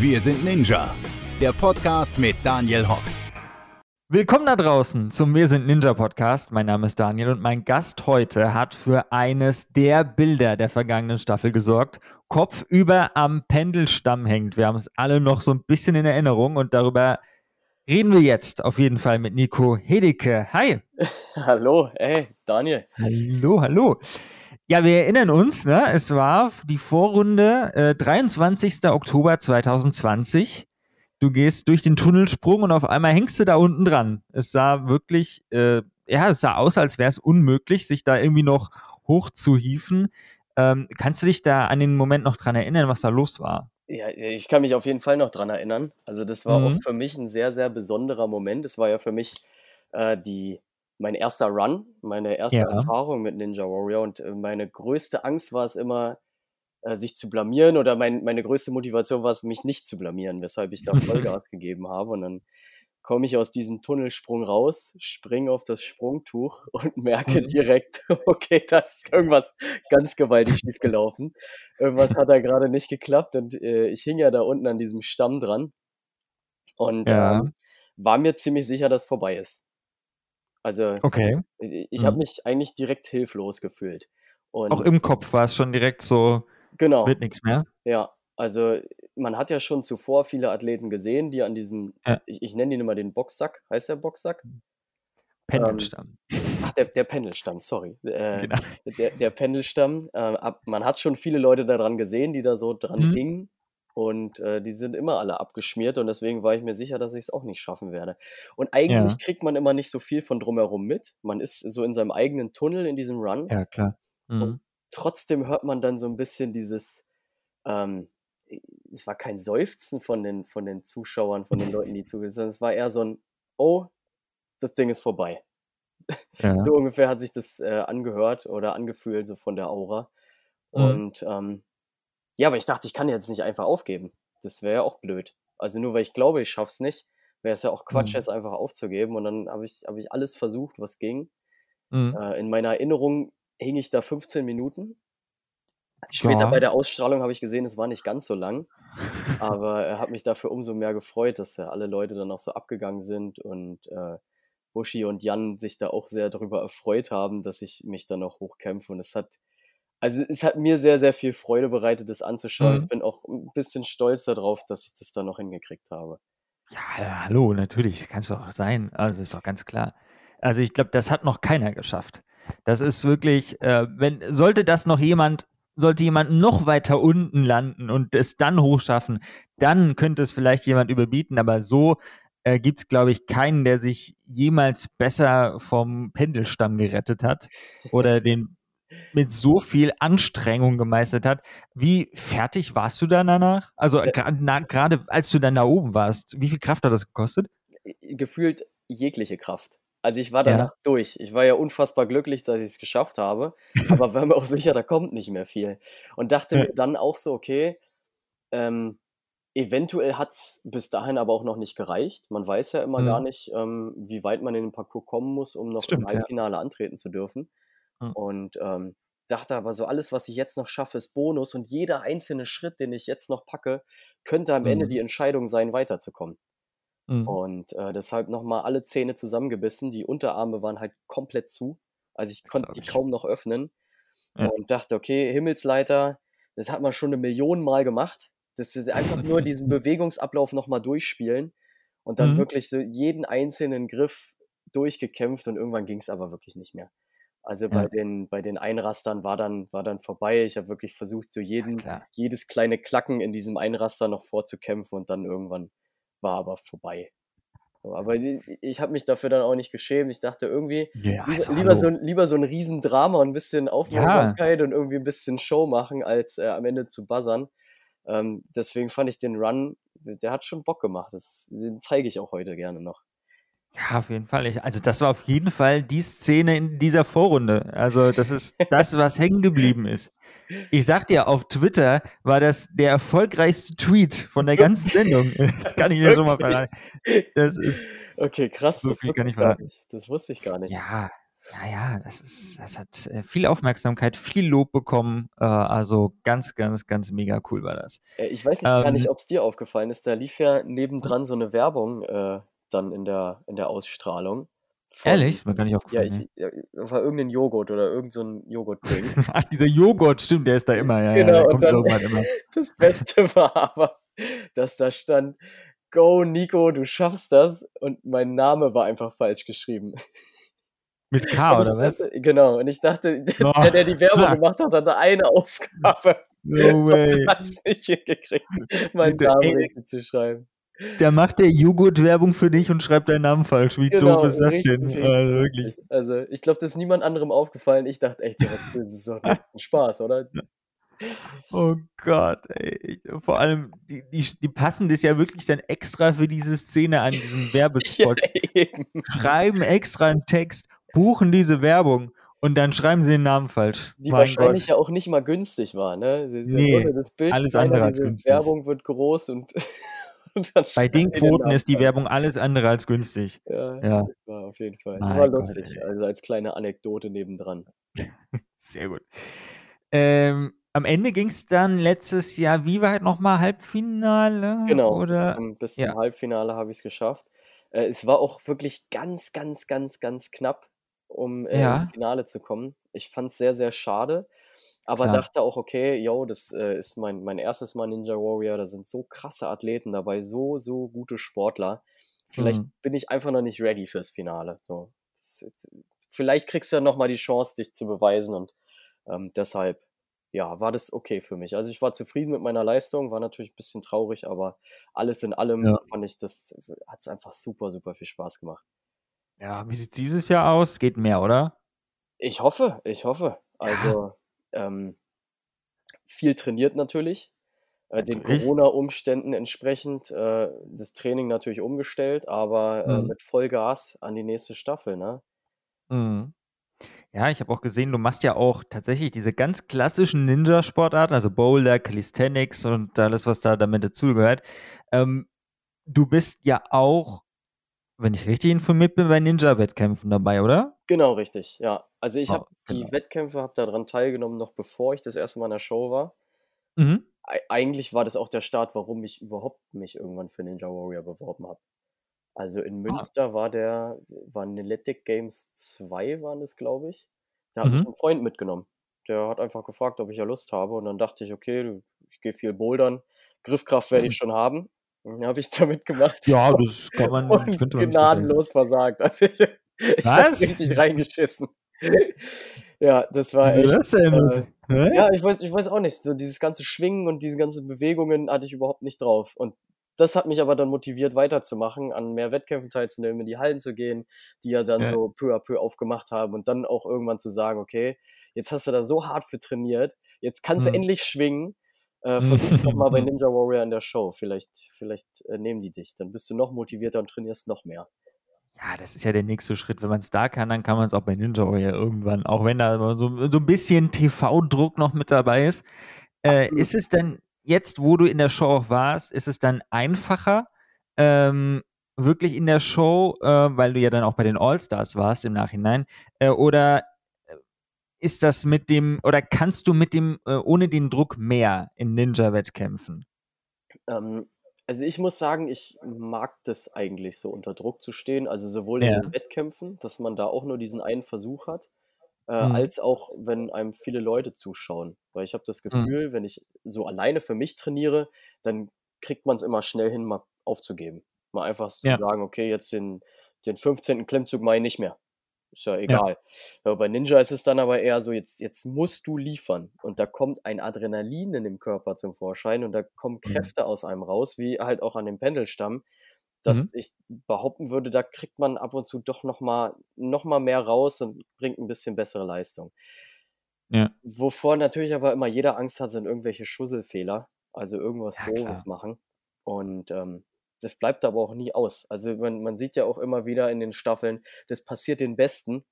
Wir sind Ninja, der Podcast mit Daniel Hock. Willkommen da draußen zum Wir sind Ninja Podcast. Mein Name ist Daniel und mein Gast heute hat für eines der Bilder der vergangenen Staffel gesorgt. Kopf über am Pendelstamm hängt. Wir haben es alle noch so ein bisschen in Erinnerung und darüber reden wir jetzt auf jeden Fall mit Nico Hedeke. Hi. Hallo, ey, Daniel. Hallo, hallo. Ja, wir erinnern uns, ne? es war die Vorrunde äh, 23. Oktober 2020. Du gehst durch den Tunnelsprung und auf einmal hängst du da unten dran. Es sah wirklich, äh, ja, es sah aus, als wäre es unmöglich, sich da irgendwie noch hochzuhieven. Ähm, kannst du dich da an den Moment noch dran erinnern, was da los war? Ja, ich kann mich auf jeden Fall noch dran erinnern. Also das war mhm. auch für mich ein sehr, sehr besonderer Moment. Es war ja für mich äh, die mein erster Run, meine erste ja. Erfahrung mit Ninja Warrior und äh, meine größte Angst war es immer, äh, sich zu blamieren oder mein, meine größte Motivation war es, mich nicht zu blamieren, weshalb ich da Vollgas gegeben habe und dann komme ich aus diesem Tunnelsprung raus, springe auf das Sprungtuch und merke mhm. direkt, okay, da ist irgendwas ganz gewaltig schiefgelaufen. Irgendwas hat da gerade nicht geklappt und äh, ich hing ja da unten an diesem Stamm dran und ja. ähm, war mir ziemlich sicher, dass vorbei ist. Also okay. ich mhm. habe mich eigentlich direkt hilflos gefühlt. Und Auch im Kopf war es schon direkt so, genau. wird nichts mehr. Ja, also man hat ja schon zuvor viele Athleten gesehen, die an diesem, ja. ich, ich nenne ihn immer den Boxsack, heißt der Boxsack? Pendelstamm. Ähm, ach, der, der Pendelstamm, sorry. Äh, genau. der, der Pendelstamm. Äh, man hat schon viele Leute daran gesehen, die da so dran mhm. hingen und äh, die sind immer alle abgeschmiert und deswegen war ich mir sicher, dass ich es auch nicht schaffen werde. Und eigentlich ja. kriegt man immer nicht so viel von drumherum mit. Man ist so in seinem eigenen Tunnel in diesem Run. Ja, klar. Mhm. Und trotzdem hört man dann so ein bisschen dieses, ähm, es war kein Seufzen von den, von den Zuschauern, von den Leuten, die zugehört sondern es war eher so ein, oh, das Ding ist vorbei. Ja. So ungefähr hat sich das äh, angehört oder angefühlt, so von der Aura. Mhm. Und ähm, ja, aber ich dachte, ich kann jetzt nicht einfach aufgeben. Das wäre ja auch blöd. Also nur weil ich glaube, ich schaff's nicht, wäre es ja auch Quatsch, mhm. jetzt einfach aufzugeben. Und dann habe ich, hab ich alles versucht, was ging. Mhm. Äh, in meiner Erinnerung hing ich da 15 Minuten. Später ja. bei der Ausstrahlung habe ich gesehen, es war nicht ganz so lang. aber er hat mich dafür umso mehr gefreut, dass ja alle Leute dann auch so abgegangen sind und äh, Bushi und Jan sich da auch sehr darüber erfreut haben, dass ich mich da noch hochkämpfe. Und es hat also es hat mir sehr, sehr viel Freude bereitet, das anzuschauen. Mhm. Ich bin auch ein bisschen stolz darauf, dass ich das da noch hingekriegt habe. Ja, hallo, natürlich, kannst du auch sein. Also ist doch ganz klar. Also ich glaube, das hat noch keiner geschafft. Das ist wirklich, äh, wenn, sollte das noch jemand, sollte jemand noch weiter unten landen und es dann hochschaffen, dann könnte es vielleicht jemand überbieten, aber so äh, gibt es, glaube ich, keinen, der sich jemals besser vom Pendelstamm gerettet hat oder den mit so viel Anstrengung gemeistert hat. Wie fertig warst du dann danach? Also äh, gerade als du dann da oben warst, wie viel Kraft hat das gekostet? Gefühlt jegliche Kraft. Also ich war danach ja. durch. Ich war ja unfassbar glücklich, dass ich es geschafft habe, aber war mir auch sicher, da kommt nicht mehr viel. Und dachte ja. mir dann auch so, okay, ähm, eventuell hat es bis dahin aber auch noch nicht gereicht. Man weiß ja immer mhm. gar nicht, ähm, wie weit man in den Parcours kommen muss, um noch Stimmt, im Halbfinale ja. antreten zu dürfen. Mhm. Und ähm, dachte aber so, alles, was ich jetzt noch schaffe, ist Bonus und jeder einzelne Schritt, den ich jetzt noch packe, könnte am mhm. Ende die Entscheidung sein, weiterzukommen. Mhm. Und äh, deshalb nochmal alle Zähne zusammengebissen. Die Unterarme waren halt komplett zu. Also ich konnte die kaum noch öffnen. Ja. Und dachte, okay, Himmelsleiter, das hat man schon eine Million Mal gemacht. Das ist einfach nur diesen Bewegungsablauf nochmal durchspielen und dann mhm. wirklich so jeden einzelnen Griff durchgekämpft und irgendwann ging es aber wirklich nicht mehr. Also ja. bei den, bei den Einrastern war dann, war dann vorbei. Ich habe wirklich versucht, so jeden, ja, jedes kleine Klacken in diesem Einraster noch vorzukämpfen und dann irgendwann war aber vorbei. Aber ich habe mich dafür dann auch nicht geschämt. Ich dachte irgendwie, ja, also, lieber, so, lieber so ein Riesendrama und ein bisschen Aufmerksamkeit und irgendwie ein bisschen Show machen, als äh, am Ende zu buzzern. Ähm, deswegen fand ich den Run, der hat schon Bock gemacht. Das, den zeige ich auch heute gerne noch. Ja, auf jeden Fall. Ich, also das war auf jeden Fall die Szene in dieser Vorrunde. Also das ist das, was hängen geblieben ist. Ich sag dir, auf Twitter war das der erfolgreichste Tweet von der ganzen Sendung. Das kann ich dir schon mal verraten. Das ist okay, krass. Das wusste, ich gar nicht. das wusste ich gar nicht. Ja, Ja, ja, das, ist, das hat äh, viel Aufmerksamkeit, viel Lob bekommen. Äh, also ganz, ganz, ganz mega cool war das. Äh, ich weiß nicht, gar nicht, ob es dir aufgefallen ist. Da lief ja nebendran so eine Werbung äh, dann in der, in der Ausstrahlung. Von, Ehrlich? Mir gar nicht ja, aufgefallen. ich, ja, war irgendein Joghurt oder irgendein so Joghurt-Ding. Ach, dieser Joghurt, stimmt, der ist da immer. Ja, ja, genau, der und dann immer. das Beste war aber, dass da stand, Go Nico, du schaffst das. Und mein Name war einfach falsch geschrieben. Mit K, oder was? dachte, genau, und ich dachte, Oh. der, der die Werbung gemacht hat, hatte eine Aufgabe. No way. Und hat es nicht hingekriegt, meinen Namen richtig zu schreiben. Der macht der Joghurt-Werbung für dich und schreibt deinen Namen falsch. Wie Genau, doof ist das richtig, denn? richtig Also wirklich. Also, ich glaube, das ist niemand anderem aufgefallen. Ich dachte echt, das ist doch ein Spaß, oder? Oh Gott, ey. Vor allem, die, die, die passen das ja wirklich dann extra für diese Szene an, diesen Ja, Werbespot. eben. Schreiben extra einen Text, buchen diese Werbung und dann schreiben sie den Namen falsch. Die mein wahrscheinlich Gott. ja auch nicht mal günstig war, ne? Nee, das Bild alles andere als günstig. Werbung wird groß und, Bei den Quoten ist die. Werbung alles andere als günstig. Ja, Ja. das war auf jeden Fall. Mein war Gott, lustig, ey. also als kleine Anekdote nebendran. Sehr gut. Ähm, am Ende ging es dann letztes Jahr, wie weit nochmal Halbfinale? Genau, bis Oder? zum, bis Ja. zum Halbfinale habe ich es geschafft. Äh, es war auch wirklich ganz, ganz, ganz, ganz knapp, um äh, Ja. ins Finale zu kommen. Ich fand es sehr, sehr schade, aber Klar. dachte auch, okay, yo, das äh, ist mein, mein erstes Mal Ninja Warrior. Da sind so krasse Athleten dabei, so, so gute Sportler. Vielleicht Mhm. bin ich einfach noch nicht ready fürs Finale. So. Vielleicht kriegst du ja nochmal die Chance, dich zu beweisen und ähm, deshalb, ja, war das okay für mich. Also ich war zufrieden mit meiner Leistung, war natürlich ein bisschen traurig, aber alles in allem Ja. fand ich, das hat es einfach super, super viel Spaß gemacht. Ja, wie sieht dieses Jahr aus? Geht mehr, oder? Ich hoffe, ich hoffe. Also ähm, viel trainiert natürlich. Äh, den. Corona-Umständen entsprechend äh, das Training natürlich umgestellt, aber äh, Mhm. mit Vollgas an die nächste Staffel, ne? Mhm. Ja, ich habe auch gesehen, du machst ja auch tatsächlich diese ganz klassischen Ninja-Sportarten, also Boulder, Calisthenics und alles, was da damit dazugehört. Ähm, du bist ja auch, wenn ich richtig informiert bin, bei Ninja-Wettkämpfen dabei, oder? Genau, richtig, ja. Also ich Oh, habe die genau. Wettkämpfe, habe daran teilgenommen, noch bevor ich das erste Mal in der Show war. Mhm. Ei- Eigentlich war das auch der Start, warum ich überhaupt mich irgendwann für Ninja Warrior beworben habe. Also in Ah. Münster war der, waren Athletic Games 2, waren das, glaube ich. Da hat mich Mhm. ein Freund mitgenommen. Der hat einfach gefragt, ob ich ja Lust habe. Und dann dachte ich, okay, ich gehe viel bouldern. Griffkraft werde ich schon haben. Dann habe ich da mitgemacht. Ja, das kann man, und könnte man gnadenlos versagt. Also ich, ich Was? richtig reingeschissen. ja, das war echt. das denn? Äh, Hä? ja, ich weiß, ich weiß auch nicht. So dieses ganze Schwingen und diese ganzen Bewegungen hatte ich überhaupt nicht drauf. Und das hat mich aber dann motiviert, weiterzumachen, an mehr Wettkämpfen teilzunehmen, in die Hallen zu gehen, die ja dann Ja. so peu à peu aufgemacht haben und dann auch irgendwann zu sagen, okay, jetzt hast du da so hart für trainiert, jetzt kannst du Mhm. endlich schwingen. Äh, versuch's doch mal bei Ninja Warrior in der Show. Vielleicht, vielleicht äh, nehmen die dich. Dann bist du noch motivierter und trainierst noch mehr. Ja, das ist ja der nächste Schritt. Wenn man es da kann, dann kann man es auch bei Ninja Warrior irgendwann, auch wenn da so, so ein bisschen TV-Druck noch mit dabei ist. Äh, ist es dann jetzt, wo du in der Show auch warst, ist es dann einfacher, ähm, wirklich in der Show, äh, weil du ja dann auch bei den All-Stars warst im Nachhinein, äh, oder ist das mit dem, oder kannst du mit dem, äh, ohne den Druck mehr in Ninja-Wettkämpfen? Ähm, also ich muss sagen, ich mag das eigentlich so unter Druck zu stehen, also sowohl in Ja. den Wettkämpfen, dass man da auch nur diesen einen Versuch hat, äh, Mhm. als auch, wenn einem viele Leute zuschauen. Weil ich habe das Mhm. Gefühl, wenn ich so alleine für mich trainiere, dann kriegt man es immer schnell hin, mal aufzugeben. Mal einfach zu Ja. sagen, okay, jetzt den, den 15. Klimmzug mache ich nicht mehr. Ist ja egal. Ja, bei Ninja ist es dann aber eher so, jetzt, jetzt musst du liefern. Und da kommt ein Adrenalin in dem Körper zum Vorschein und da kommen Mhm. Kräfte aus einem raus, wie halt auch an dem Pendelstamm, dass Mhm. ich behaupten würde, da kriegt man ab und zu doch nochmal noch mal mehr raus und bringt ein bisschen bessere Leistung. Ja. Wovor natürlich aber immer jeder Angst hat, sind irgendwelche Schusselfehler, also irgendwas Ja, Doofes machen. Und ähm, das bleibt aber auch nie aus. Also man, man sieht ja auch immer wieder in den Staffeln, das passiert den Besten.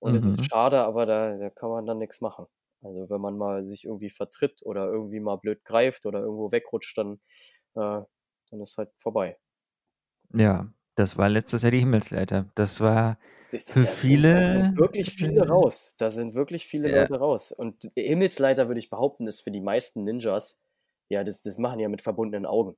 Und es ist Mhm. schade, aber da, da kann man dann nichts machen. Also wenn man mal sich irgendwie vertritt oder irgendwie mal blöd greift oder irgendwo wegrutscht, dann, äh, dann ist halt vorbei. Ja, das war letztes Jahr die Himmelsleiter. Das war Das ist Für ja da viele sind wirklich viele raus. Da sind wirklich viele ja. Leute raus. Und Himmelsleiter, würde ich behaupten, ist für die meisten Ninjas ja, das das machen ja mit verbundenen Augen.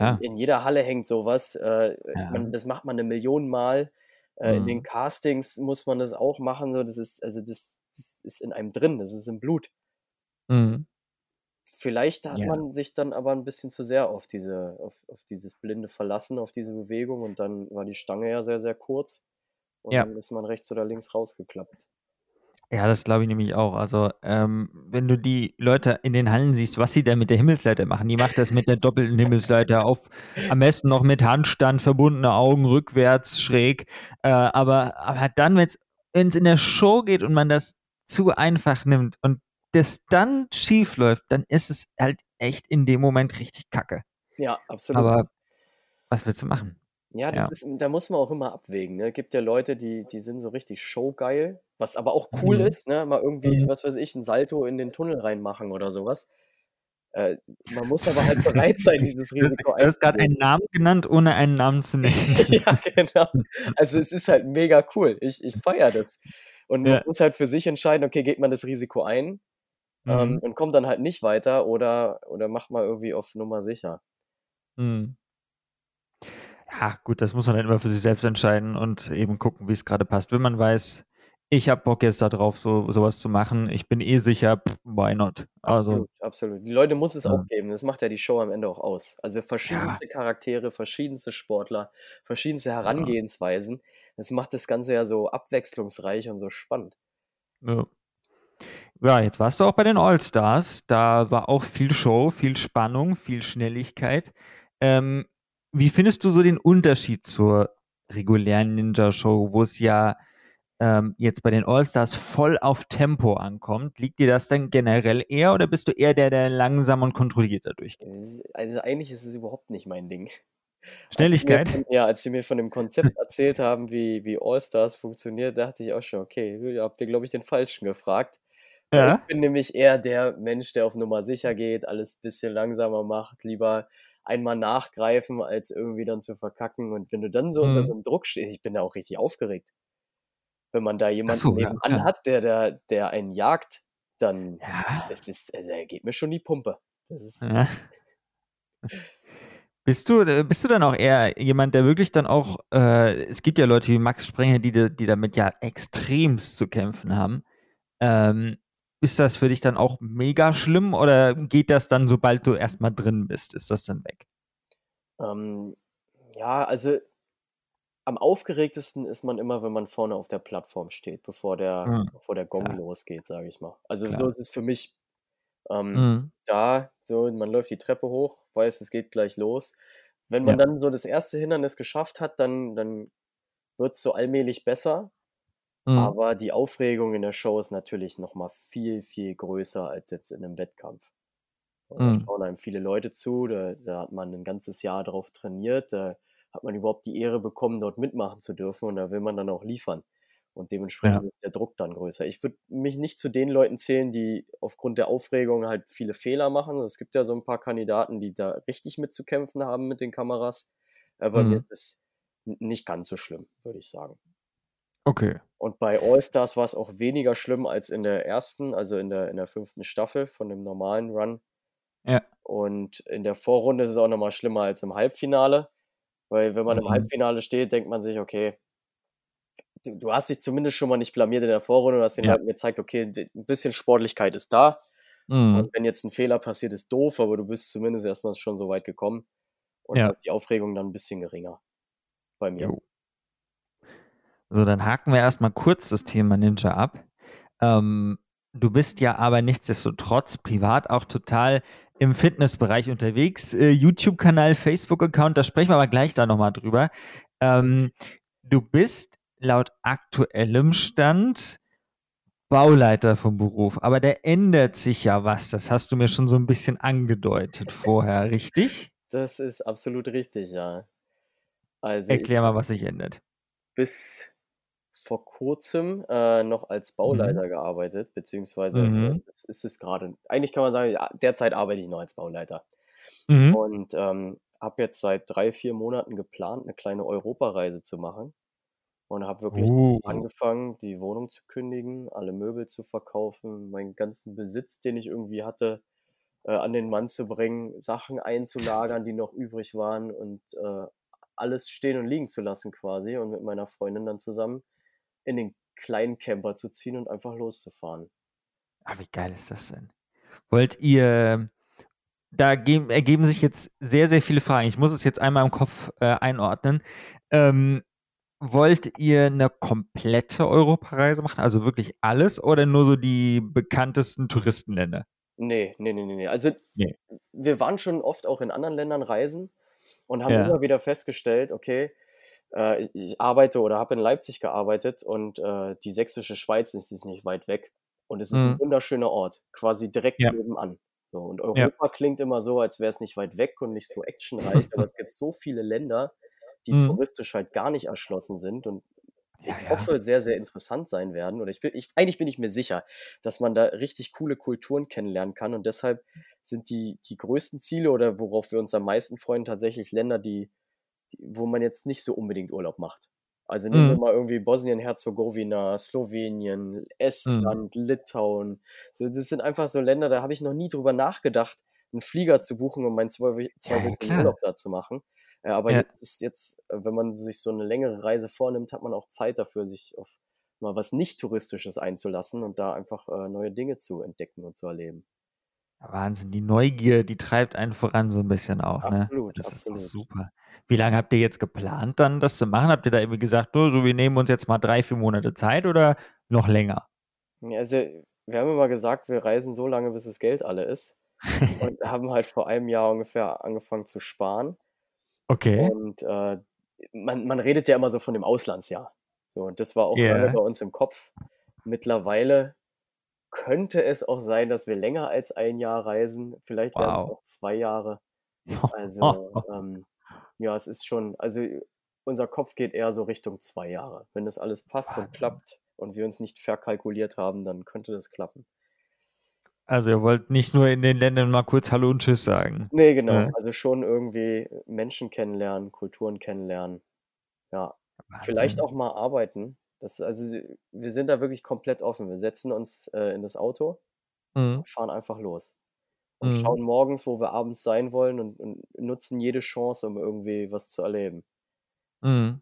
In Klar. in jeder Halle hängt so was. Äh, Ja. man das macht man 'ne Million Mal. Äh, in den Mhm. Castings muss man das auch machen, so. Das ist also, das das ist in einem drin, das ist im Blut. Mhm. Vielleicht hat Ja. man sich dann aber 'n bisschen zu sehr auf diese auf auf dieses Blinde verlassen, auf diese Bewegung und dann war die Stange ja sehr, sehr kurz und Ja. dann ist man rechts oder links rausgeklappt. Ja, das glaube ich nämlich auch. Also, ähm, wenn du die Leute in den Hallen siehst, was sie da mit der Himmelsleiter machen, die macht das mit der doppelten Himmelsleiter auf am besten noch mit Handstand, verbundene Augen, rückwärts, schräg. Äh, aber aber dann, wenn's wenn's in der Show geht und man das zu einfach nimmt und das dann schiefläuft, dann ist es halt echt in dem Moment richtig Kacke. Ja, absolut. Aber was willst du machen? Ja, Ja. ist da muss man auch immer abwägen, ne? Gibt ja Leute, die die sind so richtig showgeil, was aber auch cool Mhm. ist, ne? Mal irgendwie, Mhm. was weiß ich, 'n Salto in den Tunnel reinmachen oder so was. Äh, man muss aber halt bereit sein, dieses Risiko du hast einzugehen. einen Namen genannt, ohne einen Namen zu nennen. Ja, genau. Also, es ist halt mega cool. Ich ich feiere das. Und man Ja. muss halt für sich entscheiden, okay, geht man das Risiko ein, ähm, Mhm. und kommt dann halt nicht weiter oder oder macht man irgendwie auf Nummer sicher. Mhm. Ja, gut, das muss man dann immer für sich selbst entscheiden und eben gucken, wie's grade passt. Wenn man weiß: „Ich habe Bock jetzt da drauf, so so was zu machen. Ich bin eh sicher, pff, why not?“ Also Absolut, absolut. Die Leute muss es auch Ja. geben. Das macht ja die Show am Ende auch aus. Also, Ja. verschiedenste Charaktere, verschiedenste Sportler, verschiedenste Ja. Herangehensweisen. Das macht das Ganze ja so abwechslungsreich und so spannend. Ja. Ja, jetzt warst du auch bei den All-Stars. Da war auch viel Show, viel Spannung, viel Schnelligkeit. Ähm, wie findest du so den Unterschied zur regulären Ninja-Show, wo's ja, ähm, jetzt bei den All-Stars voll auf Tempo ankommt? Liegt dir das dann generell eher oder bist du eher der, der langsam und kontrolliert da durchgeht? Es also, eigentlich ist es überhaupt nicht mein Ding. Als sie mir Schnelligkeit? ja, als sie mir von dem Konzept erzählt haben, wie wie All-Stars funktioniert, dachte ich auch schon: „Okay, habt ihr, glaube ich, den Falschen gefragt.“ Weil Ja. ich bin nämlich eher der Mensch, der auf Nummer sicher geht, alles bisschen langsamer macht, lieber einmal nachgreifen, als irgendwie dann zu verkacken. Und wenn du dann so unter so Mhm. 'nem Druck stehst ich bin da auch richtig aufgeregt. Wenn man da jemanden so, ja, nebenan klar. hat, der da der einen jagt, dann Ja. das ist also, da geht mir schon die Pumpe. Das ist Ja. Bist du äh, bist du dann auch eher jemand, der wirklich dann auch äh, es gibt ja Leute wie Max Sprenger, die die damit ja extremst zu kämpfen haben. Ähm, ist das für dich dann auch mega schlimm oder geht das dann, sobald du erst mal drin bist ist das dann weg? Ähm, ja, also am aufgeregtesten ist man immer, wenn man vorne auf der Plattform steht, bevor der Mhm. bevor der Gong Klar. losgeht, sage ich mal. Also, so Klar. ist es für mich. Ähm, Mhm. da so man läuft die Treppe hoch, weiß, es geht gleich los. Wenn man Ja. dann so das 1. Hindernis geschafft hat, dann dann wird's so allmählich besser. Mhm. Aber die Aufregung in der Show ist natürlich noch mal viel, viel größer als jetzt in 'nem Wettkampf. Und da Mhm. schauen einem viele Leute zu, da da hat man 'n ganzes Jahr drauf trainiert, da hat man überhaupt die Ehre bekommen, dort mitmachen zu dürfen und da will man dann auch liefern. Und Ja. dementsprechend ist der Druck dann größer. Ich würde mich nicht zu den Leuten zählen, die aufgrund der Aufregung halt viele Fehler machen. Es gibt ja so 'n paar Kandidaten, die da richtig mit zu kämpfen haben mit den Kameras. Mir Mhm. ist es n nicht ganz so schlimm, würde ich sagen. Okay. Und bei All-Stars war's auch weniger schlimm als in der 1., also in der in der 5. Staffel von dem normalen Run. Ja. Und in der Vorrunde ist es auch noch mal schlimmer als im Halbfinale, weil wenn man im Mhm. Halbfinale steht, denkt man sich: „Okay, du du hast dich zumindest schon mal nicht blamiert in der Vorrunde und hast den Ja. Leuten gezeigt, okay, d 'n bisschen Sportlichkeit ist da. Mhm. Und wenn jetzt 'n Fehler passiert, ist doof, aber du bist zumindest erst mal schon so weit gekommen.“ Und Ja. die Aufregung dann 'n bisschen geringer bei mir. Jo. So, dann haken wir erst mal kurz das Thema Ninja ab. Ähm, du bist ja aber nichtsdestotrotz privat auch total im Fitnessbereich unterwegs. Äh, YouTube-Kanal, Facebook-Account, da sprechen wir aber gleich da noch mal drüber. Ähm, du bist laut aktuellem Stand Bauleiter vom Beruf, aber da ändert sich ja was. Das hast du mir schon so 'n bisschen angedeutet vorher, richtig? Das ist absolut richtig, ja. Also, Erklär mal, was sich ändert. bis vor Kurzem, äh, noch als Mhm. Bauleiter gearbeitet, beziehungsweise, Mhm. das ist es grade. Eigentlich kann man sagen, ja, derzeit arbeite ich noch als Bauleiter. Mhm. Und, ähm, habe jetzt seit 3, 4 Monaten geplant, 'ne kleine Europareise zu machen. und habe wirklich Uh. angefangen, die Wohnung zu kündigen, alle Möbel zu verkaufen, meinen ganzen Besitz, den ich irgendwie hatte, äh, an den Mann zu bringen, Sachen einzulagern, die noch übrig waren und äh, alles stehen und liegen zu lassen quasi und mit meiner Freundin dann zusammen in den kleinen Camper zu ziehen und einfach loszufahren. Ah, wie geil ist das denn? Wollt ihr, da geben, ergeben sich jetzt sehr, sehr viele Fragen. Ich muss es jetzt einmal im Kopf äh, einordnen. Ähm, wollt ihr eine komplette Europareise machen? Also wirklich alles oder nur so die bekanntesten Touristenländer? Nee, nee, nee, nee, nee. Also Nee. wir waren schon oft auch in anderen Ländern reisen und haben Ja. immer wieder festgestellt, okay, äh, ich, arbeite oder habe in Leipzig gearbeitet und äh, die sächsische Schweiz ist, ist nicht weit weg. Und es ist ein Mhm. wunderschöner Ort, quasi direkt Ja. nebenan. So, und Ja. Europa klingt immer so, als wäre es nicht weit weg und nicht so actionreich, aber es gibt so viele Länder, die Mhm. touristisch halt gar nicht erschlossen sind und Ja, ich ja. hoffe, sehr, sehr interessant sein werden. Oder ich bin, ich, eigentlich bin ich mir sicher, dass man da richtig coole Kulturen kennenlernen kann. Und deshalb sind die, die größten Ziele oder worauf wir uns am meisten freuen, tatsächlich Länder, die wo man jetzt nicht so unbedingt Urlaub macht. Also nehmen wir Mhm. mal irgendwie Bosnien-Herzegowina, Slowenien, Mhm. Estland, Litauen. So, das sind einfach so Länder, da habe ich noch nie drüber nachgedacht, einen Flieger zu buchen, um meinen zwei, Ja, ja, zweiwöchigen klar. Urlaub da zu machen. Äh, aber Ja. jetzt ist jetzt, äh, wenn man sich so eine längere Reise vornimmt, hat man auch Zeit dafür, sich auf mal was nicht touristisches einzulassen und da einfach äh, neue Dinge zu entdecken und zu erleben. Wahnsinn, die Neugier, die treibt einen voran so ein bisschen auch, ne? Absolut, Das ist doch absolut. super. Wie lange habt ihr jetzt geplant, dann das zu machen? Habt ihr da irgendwie gesagt, "Du, so wir nehmen uns jetzt mal 3, 4 Monate Zeit oder noch länger? Also wir haben immer gesagt, wir reisen so lange, bis das Geld alle ist und haben halt vor einem Jahr ungefähr angefangen zu sparen. Okay. Und äh, man, man redet ja immer so von dem Auslandsjahr. So, und das war auch lange Ja. bei uns im Kopf. Mittlerweile könnte es auch sein, dass wir länger als ein Jahr reisen. Vielleicht werden es Wow. auch zwei Jahre. Also, ähm, ja, es ist schon, also unser Kopf geht eher so Richtung zwei Jahre. Wenn das alles passt und Wahnsinn. klappt und wir uns nicht verkalkuliert haben, dann könnte das klappen. Also ihr wollt nicht nur in den Ländern mal kurz Hallo und Tschüss sagen. Nee, genau. Ja. Also schon irgendwie Menschen kennenlernen, Kulturen kennenlernen. Ja, vielleicht Wahnsinn. auch mal arbeiten. Das, also wir sind da wirklich komplett offen. Wir setzen uns äh, in das Auto Mhm. und fahren einfach los. Und Mhm. schauen morgens, wo wir abends sein wollen und, und nutzen jede Chance, um irgendwie was zu erleben. Mhm.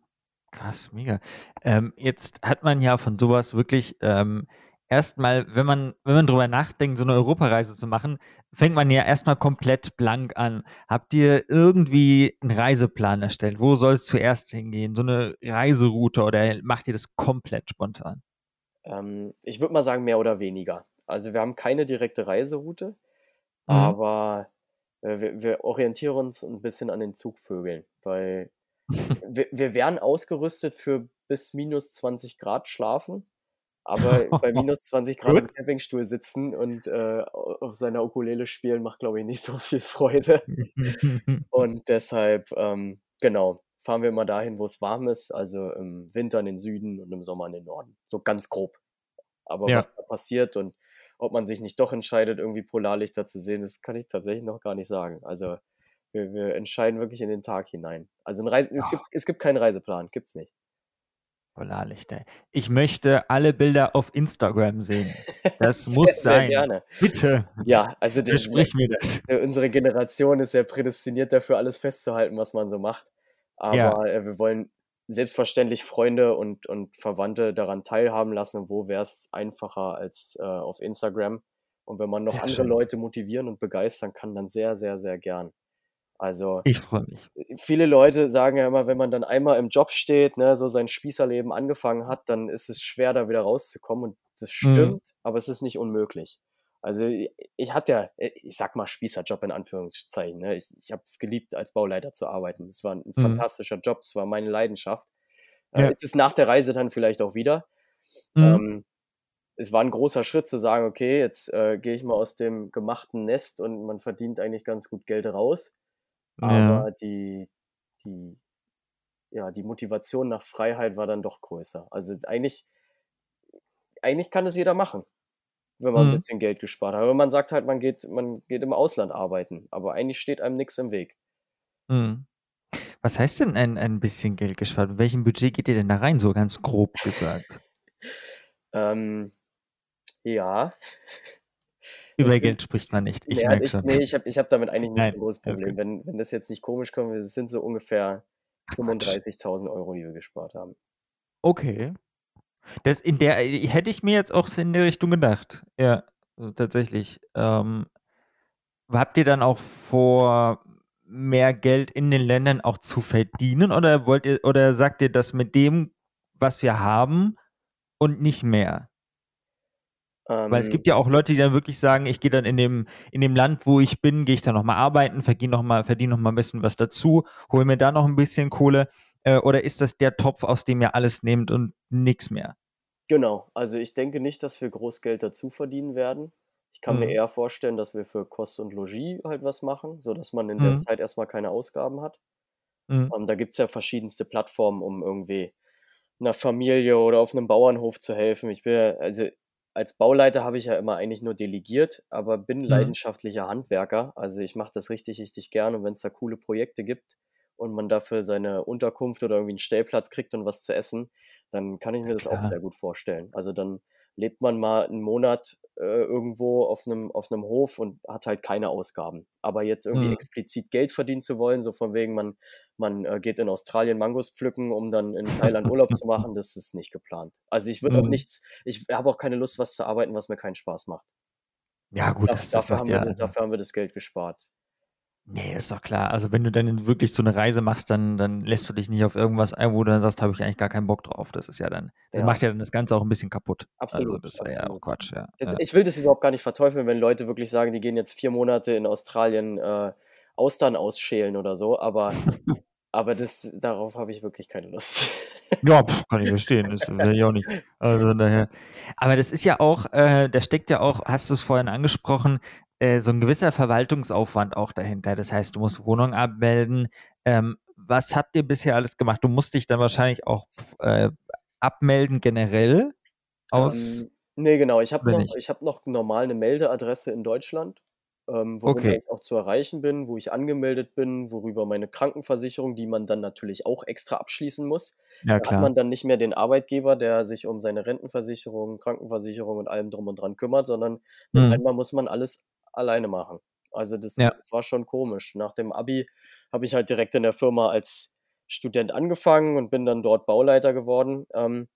Krass, mega. Ähm, jetzt hat man ja von sowas wirklich ähm, erstmal, wenn man, wenn man drüber nachdenkt, so eine Europareise zu machen, fängt man ja erstmal komplett blank an. Habt ihr irgendwie einen Reiseplan erstellt? Wo soll es zuerst hingehen? So eine Reiseroute oder macht ihr das komplett spontan? Ähm, ich würde mal sagen, mehr oder weniger. Also wir haben keine direkte Reiseroute, Mhm. aber äh, wir, wir orientieren uns ein bisschen an den Zugvögeln, weil wir, wir wären ausgerüstet für bis minus 20 Grad schlafen, aber bei minus 20 Grad im. Campingstuhl sitzen und äh, auf seiner Ukulele spielen macht, glaube ich, nicht so viel Freude. Und deshalb, ähm, genau, fahren wir immer dahin, wo es warm ist, also im Winter in den Süden und im Sommer in den Norden. So ganz grob. Aber Ja. was da passiert und ob man sich nicht doch entscheidet, irgendwie Polarlichter zu sehen, das kann ich tatsächlich noch gar nicht sagen. Also wir, wir entscheiden wirklich in den Tag hinein. Also Reise, es, gibt, es gibt keinen Reiseplan, gibt's nicht. Polarlichter. Ich möchte alle Bilder auf Instagram sehen. Das Sehr, muss sehr sein. gerne. Bitte, Ja, also der, versprich mir das. der, unsere Generation ist ja prädestiniert dafür, alles festzuhalten, was man so macht. Aber Ja. äh, wir wollen selbstverständlich Freunde und, und Verwandte daran teilhaben lassen. Und wo wäre es einfacher als äh, auf Instagram? Und wenn man noch Sehr andere schön. Leute motivieren und begeistern kann, dann sehr, sehr, sehr gern. Also Ich freue mich. viele Leute sagen ja immer, wenn man dann einmal im Job steht, ne, so sein Spießerleben angefangen hat, dann ist es schwer, da wieder rauszukommen. Und das Mhm. stimmt, aber es ist nicht unmöglich. Also ich, ich hatte ja, äh, ich sag mal Spießerjob in Anführungszeichen. Ne? Ich, ich habe es geliebt, als Bauleiter zu arbeiten. Es war ein Mhm. fantastischer Job, es war meine Leidenschaft. Äh, Ja. Es ist nach der Reise dann vielleicht auch wieder. Mhm. Ähm, es war ein großer Schritt zu sagen, okay, jetzt äh, gehe ich mal aus dem gemachten Nest und man verdient eigentlich ganz gut Geld raus. Ja. Aber die, die, ja, die Motivation nach Freiheit war dann doch größer. Also eigentlich, eigentlich kann es jeder machen, wenn man ein Mhm. bisschen Geld gespart hat. Aber man sagt halt, man geht, man geht im Ausland arbeiten, aber eigentlich steht einem nichts im Weg. Mhm. Was heißt denn ein, ein bisschen Geld gespart? In welchem Budget geht ihr denn da rein, so ganz grob gesagt? Ähm, ja. Über Geld spricht man nicht. Ich nee, merke ich, nee, ich habe ich hab damit eigentlich nicht so ein großes Problem. gut. Wenn, wenn das jetzt nicht komisch kommt, es sind so ungefähr Ach Quatsch. 35.000 Euro, die wir gespart haben. Okay. Das in der hätte ich mir jetzt auch in der Richtung gedacht. Ja, also tatsächlich. Ähm, habt ihr dann auch vor, mehr Geld in den Ländern auch zu verdienen oder wollt ihr oder sagt ihr das mit dem, was wir haben und nicht mehr? Weil es Ähm, gibt ja auch Leute, die dann wirklich sagen, ich gehe dann in dem, in dem Land, wo ich bin, gehe ich dann nochmal arbeiten, verdiene nochmal, verdiene noch mal ein bisschen was dazu, hole mir da noch ein bisschen Kohle. Äh, oder ist das der Topf, aus dem ihr alles nehmt und nichts mehr? genau, also ich denke nicht, dass wir groß Geld dazu verdienen werden. Ich kann mir Mhm. eher vorstellen, dass wir für Kost und Logis halt was machen, sodass man in der Mhm. Zeit erstmal keine Ausgaben hat. Mhm. Ähm, da gibt es ja verschiedenste Plattformen, um irgendwie einer Familie oder auf einem Bauernhof zu helfen. Ich bin ja, also als Bauleiter habe ich ja immer eigentlich nur delegiert, aber bin Mhm. leidenschaftlicher Handwerker. Also ich mache das richtig, richtig gern und wenn es da coole Projekte gibt und man dafür seine Unterkunft oder irgendwie einen Stellplatz kriegt und was zu essen, dann kann ich mir das auch klar. sehr gut vorstellen. Also dann lebt man mal einen Monat äh, irgendwo auf einem, auf einem Hof und hat halt keine Ausgaben. Aber jetzt irgendwie Mhm. explizit Geld verdienen zu wollen, so von wegen, man, man äh, geht in Australien Mangos pflücken, um dann in Thailand Urlaub zu machen, das ist nicht geplant. Also ich würde auch Mhm. nichts, ich habe auch keine Lust, was zu arbeiten, was mir keinen Spaß macht. Ja, gut, das dafür, haben wir, ja. das- Also, dafür haben wir das Geld gespart. nee, ist doch klar. Also, wenn du dann wirklich so eine Reise machst, dann, dann lässt du dich nicht auf irgendwas ein, wo du dann sagst, habe ich eigentlich gar keinen Bock drauf. Das ist ja dann, das Ja, macht ja dann das Ganze auch ein bisschen kaputt. Also, absolut, das wäre ja auch. Quatsch, ja. Das, ich will das überhaupt gar nicht verteufeln, wenn Leute wirklich sagen, die gehen jetzt vier Monate in Australien äh, Austern ausschälen oder so, aber, aber das, darauf habe ich wirklich keine Lust. Ja, pf, kann ich verstehen. Das will ich auch nicht. Also daher. Aber das ist ja auch, äh, da steckt ja auch, hast du es vorhin angesprochen, äh, so ein gewisser Verwaltungsaufwand auch dahinter. Das heißt, du musst Wohnung abmelden. Ähm, was habt ihr bisher alles gemacht? Du musst dich dann wahrscheinlich auch äh, abmelden generell aus, Ähm, nee, genau. Ich habe noch, ich hab noch normal eine Meldeadresse in Deutschland, ähm, worüber Okay. ich auch zu erreichen bin, wo ich angemeldet bin, worüber meine Krankenversicherung, die man dann natürlich auch extra abschließen muss. Ja, Da hat man dann nicht mehr den Arbeitgeber, der sich um seine Rentenversicherung, Krankenversicherung und allem drum und dran kümmert, sondern Mhm. einmal muss man alles alleine machen. Also das, Ja. das war schon komisch. Nach dem Abi habe ich halt direkt in der Firma als Student angefangen und bin dann dort Bauleiter geworden. Ähm,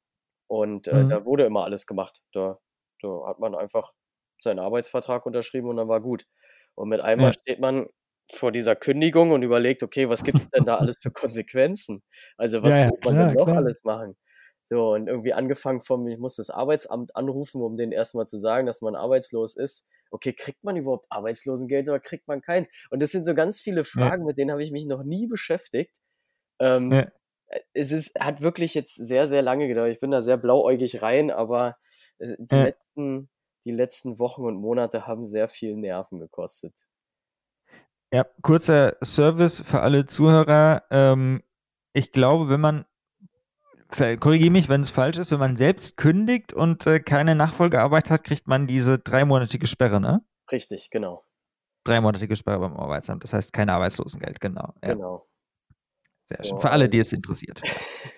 und äh, Mhm. da wurde immer alles gemacht. Da, da hat man einfach seinen Arbeitsvertrag unterschrieben und dann war gut. Und mit einmal Ja. steht man vor dieser Kündigung und überlegt, okay, was gibt es denn da alles für Konsequenzen? Also was Ja, ja, muss man denn klar, noch klar. alles machen? So, und irgendwie angefangen vom, ich muss das Arbeitsamt anrufen, um denen erstmal zu sagen, dass man arbeitslos ist. Okay, kriegt man überhaupt Arbeitslosengeld oder kriegt man keins? Und das sind so ganz viele Ja. Fragen, mit denen habe ich mich noch nie beschäftigt. Ähm, Ja. äh, es ist, hat wirklich jetzt sehr, sehr lange gedauert. Ich bin da sehr blauäugig rein, aber äh, die Ja. letzten, die letzten Wochen und Monate haben sehr viel Nerven gekostet. Ja, kurzer Service für alle Zuhörer. Ähm, ich glaube, wenn man, korrigiere mich, wenn es falsch ist, wenn man selbst kündigt und äh, keine Nachfolgearbeit hat, kriegt man diese dreimonatige Sperre, ne? Richtig, genau. Dreimonatige Sperre beim Arbeitsamt. Das heißt kein Arbeitslosengeld, genau. Ja, Genau. sehr So, schön. Für alle, ähm, die es interessiert.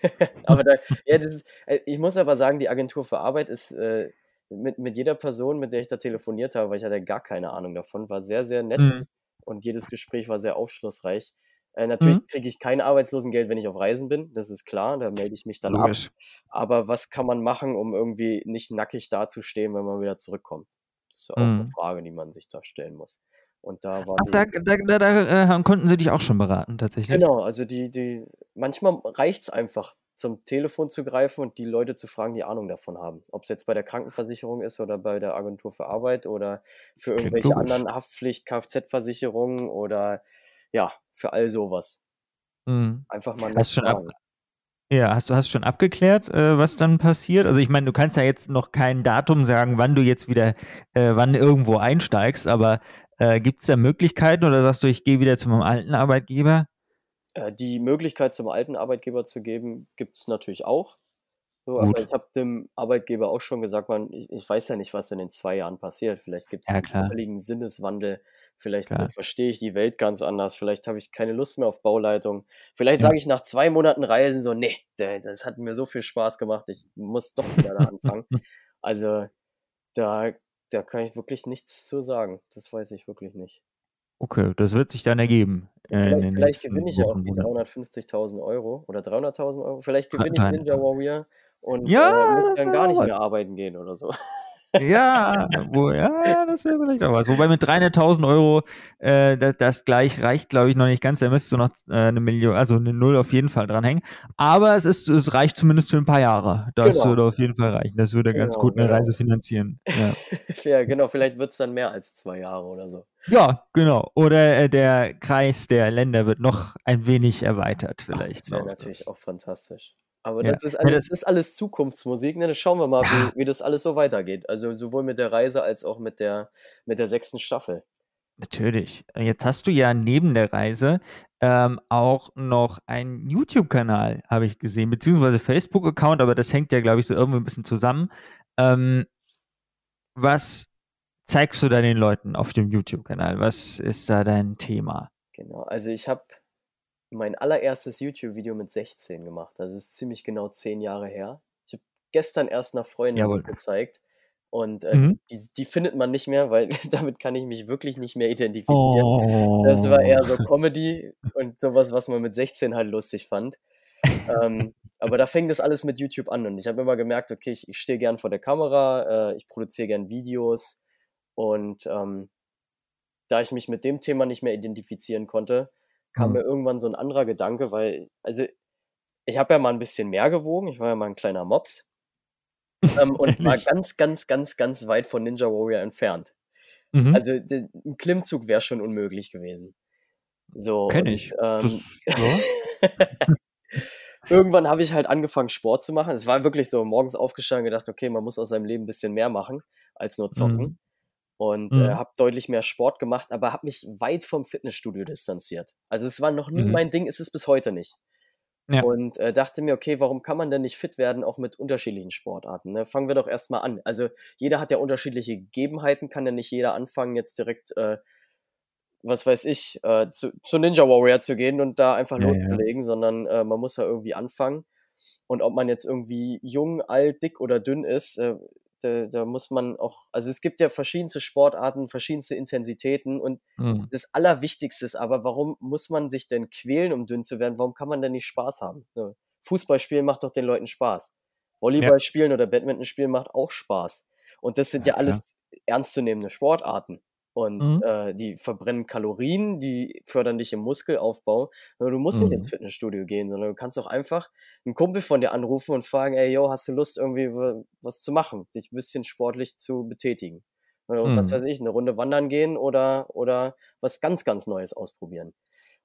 aber da, ja, das ist, äh, ich muss aber sagen, die Agentur für Arbeit ist äh, mit, mit jeder Person, mit der ich da telefoniert habe, weil ich hatte gar keine Ahnung davon, war sehr, sehr nett Mhm. und jedes Gespräch war sehr aufschlussreich. Äh, natürlich Mhm. kriege ich kein Arbeitslosengeld, wenn ich auf Reisen bin, das ist klar, da melde ich mich dann ab. Logisch. Aber was kann man machen, um irgendwie nicht nackig dazustehen, wenn man wieder zurückkommt? Das ist ja auch eine Mhm. Frage, die man sich da stellen muss. Und da war Ach, da, da, da, da äh, konnten sie dich auch schon beraten, tatsächlich. genau, also die, die, manchmal reicht es einfach, zum Telefon zu greifen und die Leute zu fragen, die Ahnung davon haben. Ob es jetzt bei der Krankenversicherung ist oder bei der Agentur für Arbeit oder für Klingt irgendwelche logisch. anderen Haftpflicht, Kfz-Versicherungen oder ja, für all sowas. Mhm. Einfach mal Hast schon ab, ja, hast du hast schon abgeklärt, äh, was dann passiert? Also ich meine, du kannst ja jetzt noch kein Datum sagen, wann du jetzt wieder, äh, wann irgendwo einsteigst, aber äh, gibt es da Möglichkeiten oder sagst du, ich gehe wieder zu meinem alten Arbeitgeber? Äh, die Möglichkeit zum alten Arbeitgeber zu geben, gibt es natürlich auch. So, aber ich habe dem Arbeitgeber auch schon gesagt, man, ich, ich weiß ja nicht, was in den zwei Jahren passiert. Vielleicht gibt es Ja, einen völligen Sinneswandel, Vielleicht äh, verstehe ich die Welt ganz anders. Vielleicht habe ich keine Lust mehr auf Bauleitung. Vielleicht ja. sage ich nach zwei Monaten Reisen so, nee, das hat mir so viel Spaß gemacht. Ich muss doch wieder da anfangen. also da, da kann ich wirklich nichts zu sagen. Das weiß ich wirklich nicht. Okay, das wird sich dann ergeben. Äh, vielleicht, vielleicht gewinne ich ja auch die 350.000 Euro oder 300.000 Euro. Vielleicht gewinne ich Ninja Warrior und ja, äh, muss dann gar nicht mehr arbeiten gehen oder so. Ja, wo, ja, das wäre vielleicht auch was. Wobei mit 300.000 Euro äh, das, das, gleich reicht, glaube ich, noch nicht ganz. Da müsstest du noch äh, eine Million, also eine Null auf jeden Fall dranhängen. Aber es ist, es reicht zumindest für ein paar Jahre. Das genau. würde auf jeden Fall reichen. Das würde genau, ganz gut eine genau. Reise finanzieren. Ja, ja genau. Vielleicht wird es dann mehr als zwei Jahre oder so. Ja, genau. Oder äh, der Kreis der Länder wird noch ein wenig erweitert, vielleicht. Das wäre natürlich auch fantastisch. Aber ja. das, ist alles, das ist alles Zukunftsmusik. Ne? Das schauen wir mal, ja. wie, wie das alles so weitergeht. Also sowohl mit der Reise als auch mit der, mit der sechsten Staffel. Natürlich. Jetzt hast du ja neben der Reise ähm, auch noch einen YouTube-Kanal, habe ich gesehen, beziehungsweise Facebook-Account, aber das hängt ja, glaube ich, so irgendwie ein bisschen zusammen. Ähm, was zeigst du da den Leuten auf dem YouTube-Kanal? Was ist da dein Thema? Genau, also ich habe mein allererstes YouTube-Video mit 16 gemacht. Das ist ziemlich genau zehn Jahre her. Ich habe gestern erst einer Freundin Jawohl. gezeigt. Und äh, mhm. die, die, findet man nicht mehr, weil damit kann ich mich wirklich nicht mehr identifizieren. Oh. Das war eher so oh. Comedy und sowas, was man mit 16 halt lustig fand. ähm, aber da fängt das alles mit YouTube an und ich habe immer gemerkt, okay, ich, ich stehe gern vor der Kamera, äh, ich produziere gern Videos und ähm, da ich mich mit dem Thema nicht mehr identifizieren konnte, kam mhm. mir irgendwann so ein anderer Gedanke, weil, also ich habe ja mal ein bisschen mehr gewogen, ich war ja mal ein kleiner Mops ähm, und war ganz, ganz, ganz, ganz weit von Ninja Warrior entfernt. Mhm. Also ein Klimmzug wäre schon unmöglich gewesen. So. Kenn ich. Ähm, das, ja. irgendwann habe ich halt angefangen, Sport zu machen. Es war wirklich so, morgens aufgestanden und gedacht, okay, man muss aus seinem Leben ein bisschen mehr machen als nur zocken. Mhm und äh, mhm. äh, habe deutlich mehr Sport gemacht, aber habe mich weit vom Fitnessstudio distanziert. Also es war noch nie mhm. mein Ding, ist es bis heute nicht. Ja. Und äh, dachte mir, okay, warum kann man denn nicht fit werden, auch mit unterschiedlichen Sportarten? Ne? Fangen wir doch erstmal an. Also jeder hat ja unterschiedliche Gegebenheiten, kann ja nicht jeder anfangen, jetzt direkt, äh, was weiß ich, äh, zu, zu, Ninja Warrior zu gehen und da einfach ja, loszulegen, ja. sondern äh, man muss ja irgendwie anfangen. Und ob man jetzt irgendwie jung, alt, dick oder dünn ist, äh, da, da, muss man auch, also es gibt ja verschiedenste Sportarten, verschiedenste Intensitäten und mhm. das Allerwichtigste ist aber, warum muss man sich denn quälen, um dünn zu werden? Warum kann man denn nicht Spaß haben? Ne? Fußball spielen macht doch den Leuten Spaß. Volleyball ja. spielen oder Badminton spielen macht auch Spaß. Und das sind ja, ja alles ja. ernstzunehmende Sportarten. Und mhm. äh, die verbrennen Kalorien, die fördern dich im Muskelaufbau. Du musst mhm. nicht ins Fitnessstudio gehen, sondern du kannst auch einfach einen Kumpel von dir anrufen und fragen, ey, yo, hast du Lust, irgendwie was zu machen, dich ein bisschen sportlich zu betätigen? Und mhm. was weiß ich, eine Runde wandern gehen oder, oder was ganz, ganz Neues ausprobieren.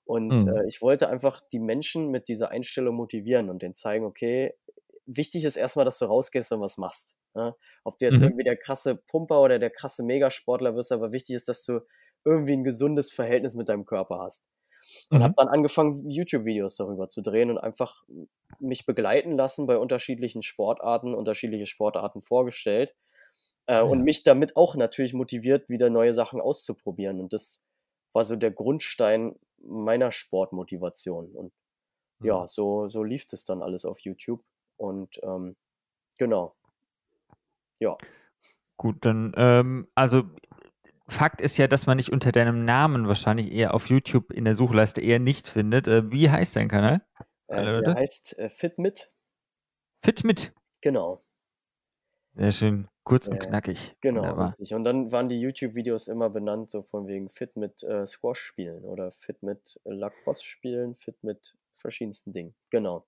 Und mhm. äh, ich wollte einfach die Menschen mit dieser Einstellung motivieren und denen zeigen, okay, wichtig ist erstmal, dass du rausgehst und was machst. Ja? Ob du jetzt mhm. irgendwie der krasse Pumper oder der krasse Megasportler wirst, aber wichtig ist, dass du irgendwie ein gesundes Verhältnis mit deinem Körper hast. Und mhm. habe dann angefangen, YouTube-Videos darüber zu drehen und einfach mich begleiten lassen bei unterschiedlichen Sportarten, unterschiedliche Sportarten vorgestellt äh, ja. und mich damit auch natürlich motiviert, wieder neue Sachen auszuprobieren. Und das war so der Grundstein meiner Sportmotivation. Und mhm. ja, so, so lief es dann alles auf YouTube. Und ähm, genau. Ja. Gut, dann, ähm, also Fakt ist ja, dass man dich unter deinem Namen wahrscheinlich eher auf YouTube in der Suchleiste eher nicht findet. Äh, wie heißt dein Kanal? Äh, der heißt äh, Fitmit. Fitmit? Genau. Sehr schön. Kurz und knackig. Genau, Wunderbar. richtig. Und dann waren die YouTube-Videos immer benannt, so von wegen Fit mit äh, Squash spielen oder Fit mit Lacrosse spielen, Fit mit verschiedensten Dingen. Genau.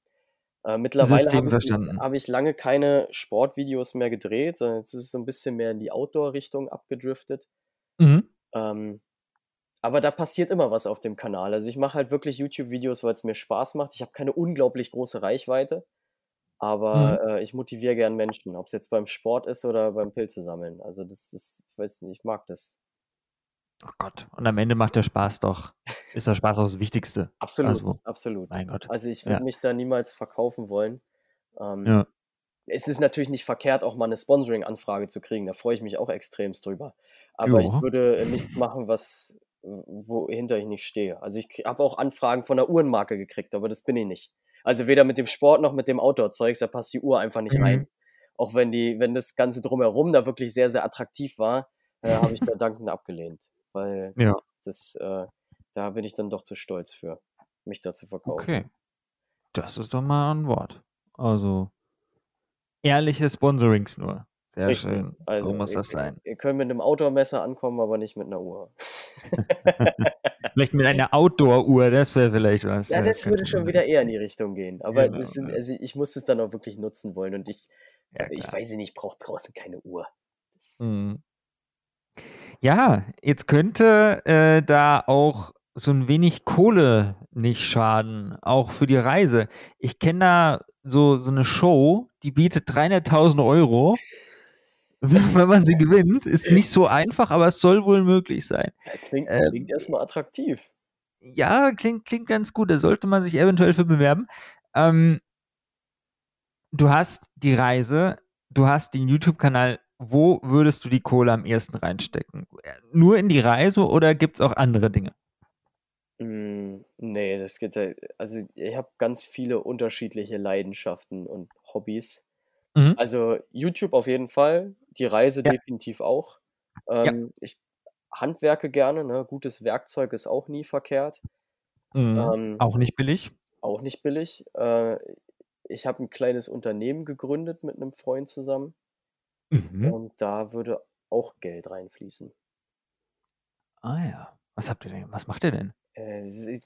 Äh, mittlerweile habe ich, hab ich, lange keine Sportvideos mehr gedreht, sondern jetzt ist es so ein bisschen mehr in die Outdoor-Richtung abgedriftet. Mhm. Ähm, aber da passiert immer was auf dem Kanal. Also ich mache halt wirklich YouTube-Videos, weil es mir Spaß macht. Ich habe keine unglaublich große Reichweite, aber mhm. äh, ich motiviere gern Menschen, ob es jetzt beim Sport ist oder beim Pilze sammeln. Also das ist, ich weiß nicht, ich mag das. Oh Gott, und am Ende macht der Spaß doch, ist der Spaß auch das Wichtigste. Absolut, also, absolut. Mein Gott. Also ich würde ja. mich da niemals verkaufen wollen. Ähm, ja. Es ist natürlich nicht verkehrt, auch mal eine Sponsoring-Anfrage zu kriegen. Da freue ich mich auch extremst drüber. Aber jo. ich würde nichts machen, was, wohinter ich nicht stehe. Also ich habe auch Anfragen von der Uhrenmarke gekriegt, aber das bin ich nicht. Also weder mit dem Sport noch mit dem Outdoor-Zeugs, da passt die Uhr einfach nicht mhm. rein. Auch wenn die, wenn das Ganze drumherum da wirklich sehr, sehr attraktiv war, äh, habe ich da dankend abgelehnt. Weil ja. das, das äh, da bin ich dann doch zu stolz für, mich da zu verkaufen. Okay. Das ist doch mal ein Wort. Also ehrliche Sponsorings nur. Sehr Richtig. schön. Also, so muss das sein. Ihr könnt mit einem Outdoor-Messer ankommen, aber nicht mit einer Uhr. vielleicht mit einer Outdoor-Uhr, das wäre vielleicht was. Ja, das, das würde schon wieder eher in die Richtung gehen. Aber genau, sind, also ich muss es dann auch wirklich nutzen wollen und ich, ja, ich weiß nicht, ich brauche draußen keine Uhr. Mhm. Ja, jetzt könnte äh, da auch so ein wenig Kohle nicht schaden, auch für die Reise. Ich kenne da so, so eine Show, die bietet 300.000 Euro wenn man sie gewinnt. Ist nicht so einfach, aber es soll wohl möglich sein. Ja, klingt, ähm, klingt erstmal attraktiv. Ja, klingt, klingt ganz gut. Da sollte man sich eventuell für bewerben. Ähm, du hast die Reise, du hast den YouTube-Kanal. Wo würdest du die Kohle am ersten reinstecken? Nur in die Reise oder gibt es auch andere Dinge? Mm, nee, das geht ja. Also, ich habe ganz viele unterschiedliche Leidenschaften und Hobbys. Mhm. Also, YouTube auf jeden Fall, die Reise Ja. definitiv auch. Ja. Ähm, ich handwerke gerne, ne? Gutes Werkzeug ist auch nie verkehrt. Mhm. Ähm Auch nicht billig? Auch nicht billig. Äh, ich habe ein kleines Unternehmen gegründet mit einem Freund zusammen Mhm. und da würde auch Geld reinfließen. Ah ja. Was habt ihr denn was macht ihr denn? Äh,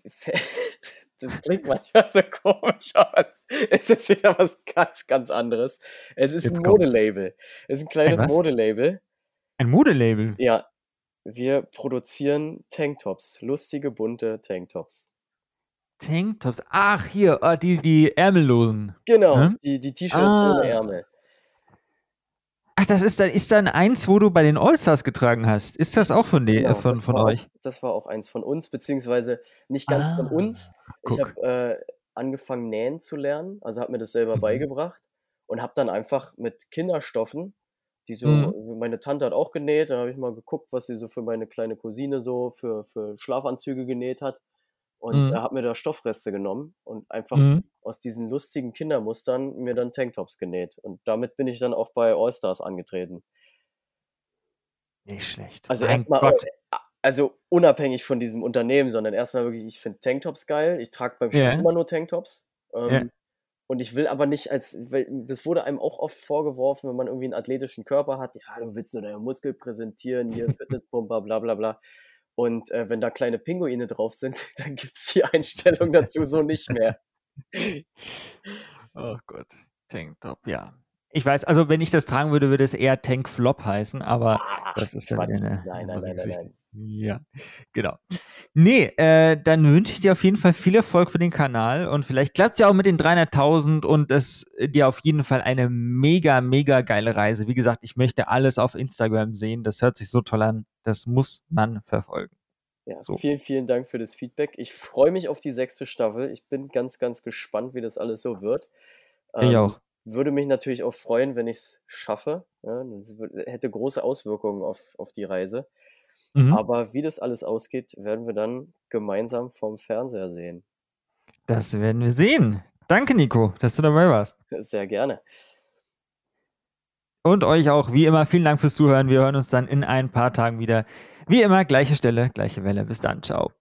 das klingt manchmal so komisch, aber es ist wieder was ganz, ganz anderes. Es ist Jetzt ein Modelabel. Es ist ein kleines ein Modelabel. Ein Modelabel? Ja. Wir produzieren Tanktops, lustige, bunte Tanktops. Tanktops. Ach, hier, ah, die, die ärmellosen. Genau, hm? die, die T-Shirts ah. ohne Ärmel. Ach, das ist dann, ist dann eins, wo du bei den Allstars getragen hast. Ist das auch von, die, genau, von, von euch? Auch, das war auch eins von uns, beziehungsweise nicht ganz ah, von uns. Ich habe äh, angefangen nähen zu lernen, also habe mir das selber mhm. beigebracht und habe dann einfach mit Kinderstoffen, die so, mhm. meine Tante hat auch genäht, da habe ich mal geguckt, was sie so für meine kleine Cousine so für, für Schlafanzüge genäht hat. Und mhm. er hat mir da Stoffreste genommen und einfach mhm. aus diesen lustigen Kindermustern mir dann Tanktops genäht. Und damit bin ich dann auch bei Allstars angetreten. Nicht schlecht. Also erstmal, also unabhängig von diesem Unternehmen, sondern erstmal wirklich, ich finde Tanktops geil. Ich trage beim Spiel yeah. immer nur Tanktops. Ähm, yeah. Und ich will aber nicht als, weil das wurde einem auch oft vorgeworfen, wenn man irgendwie einen athletischen Körper hat, ja, du willst nur deine Muskel präsentieren, hier Fitnesspumper, bla bla bla. Und äh, wenn da kleine Pinguine drauf sind, dann gibt es die Einstellung dazu so nicht mehr. oh Gott, Tanktop, ja. Ich weiß, also wenn ich das tragen würde, würde es eher Tankflop heißen, aber Ach, das ist dann eine nein, nein, nein, nein, nein. Ja, genau. Nee, äh, dann wünsche ich dir auf jeden Fall viel Erfolg für den Kanal und vielleicht klappt es ja auch mit den 300.000 und es dir auf jeden Fall eine mega, mega geile Reise. Wie gesagt, ich möchte alles auf Instagram sehen. Das hört sich so toll an. Das muss man verfolgen. Ja, so. vielen, vielen Dank für das Feedback. Ich freue mich auf die sechste Staffel. Ich bin ganz, ganz gespannt, wie das alles so wird. Ähm, ich auch. Würde mich natürlich auch freuen, wenn ich es schaffe. Ja, das hätte große Auswirkungen auf, auf die Reise. Mhm. Aber wie das alles ausgeht, werden wir dann gemeinsam vom Fernseher sehen. Das werden wir sehen. Danke, Nico, dass du dabei warst. Sehr gerne. Und euch auch, wie immer, vielen Dank fürs Zuhören. Wir hören uns dann in ein paar Tagen wieder. Wie immer, gleiche Stelle, gleiche Welle. Bis dann. Ciao.